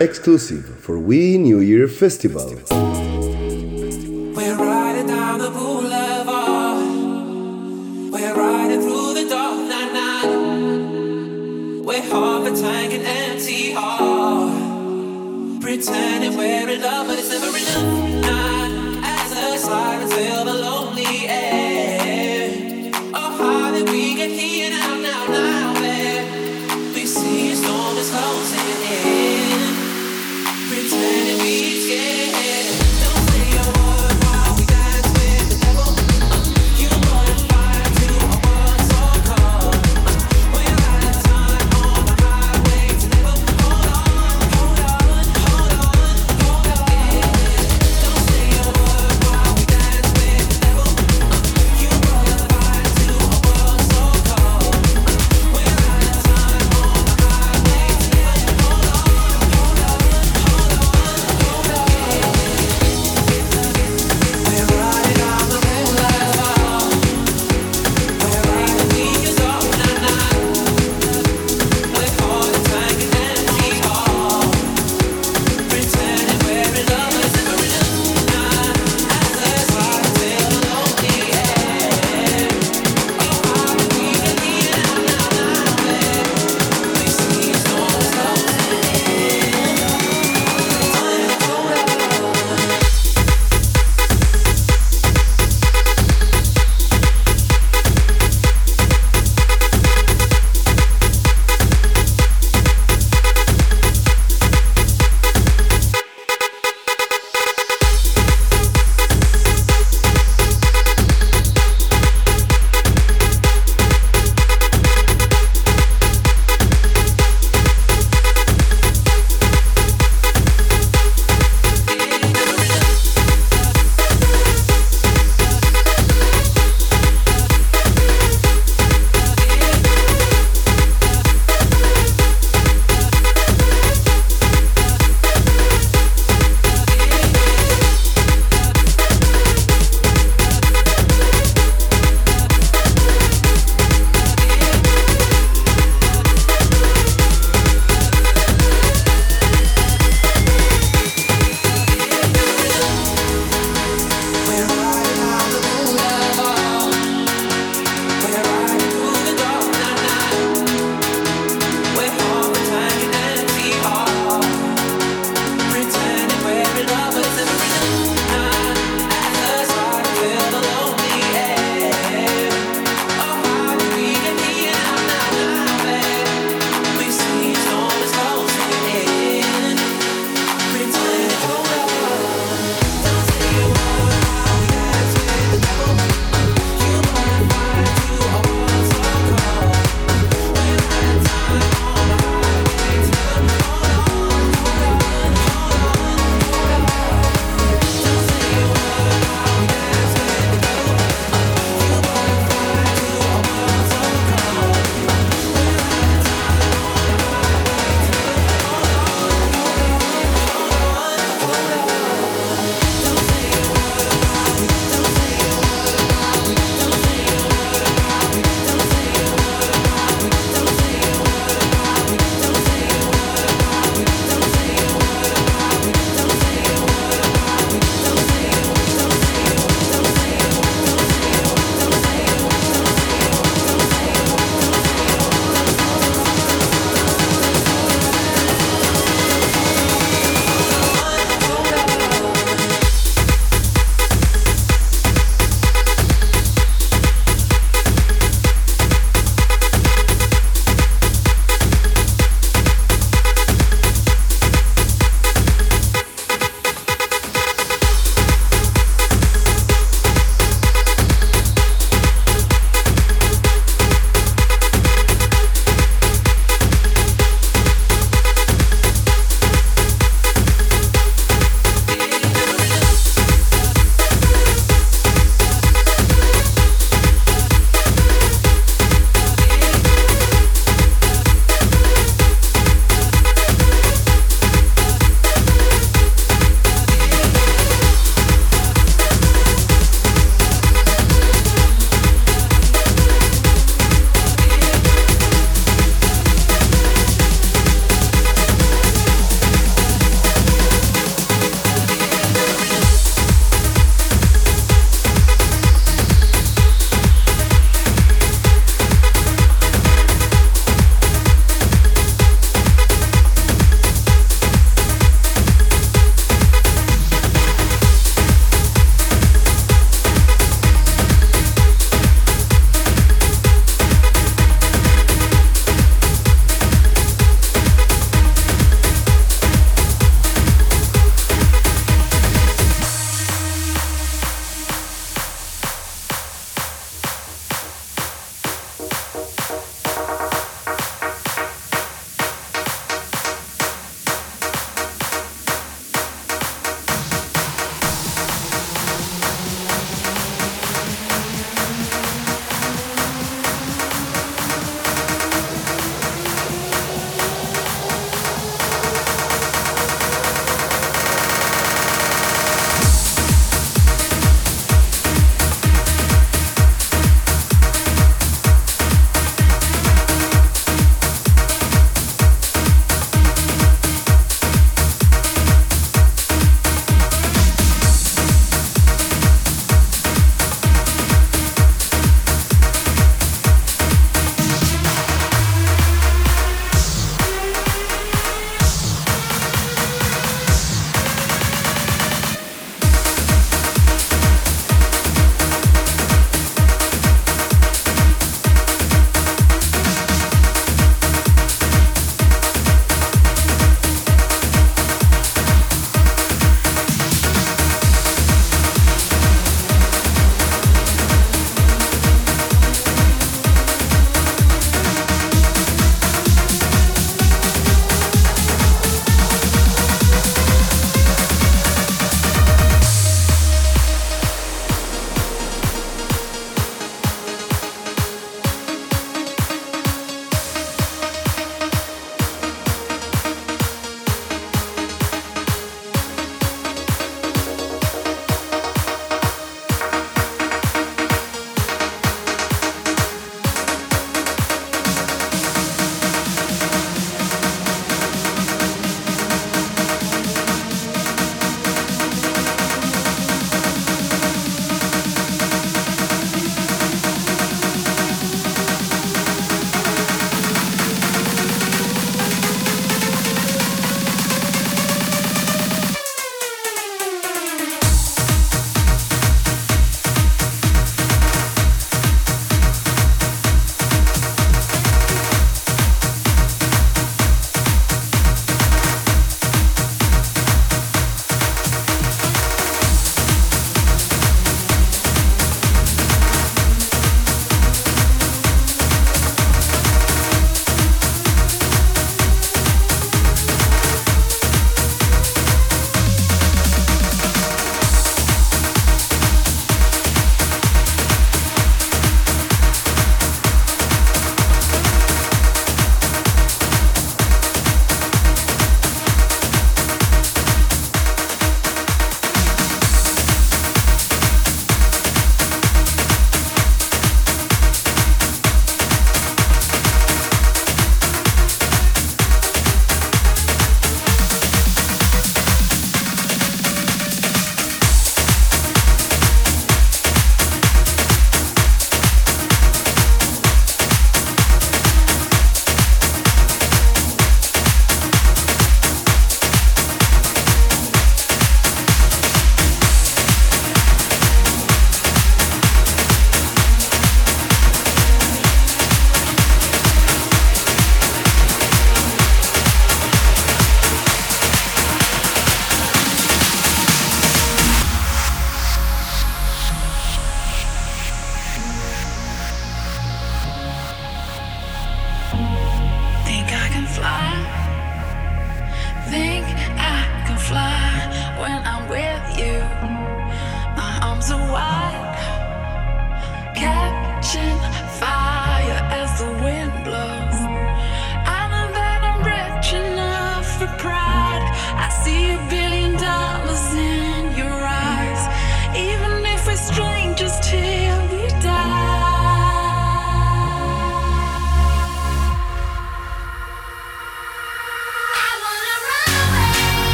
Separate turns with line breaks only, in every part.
exclusive for We New Year Festival.
We're riding down the boulevard. We're riding through the dark night night. We're half a tank and empty heart. Pretending we're in love, but it's never enough. As the fill the lonely air. Oh, how did we get here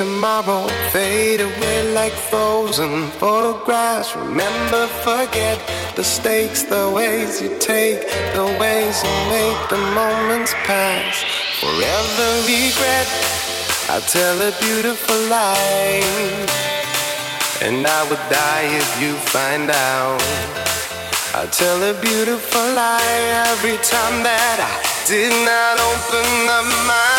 tomorrow fade away like frozen photographs. Remember, forget the stakes, the ways you take, the ways you make the moments pass. Forever regret. I'll tell a beautiful lie, and I would die if you find out. I'll tell a beautiful lie every time that I did not open up my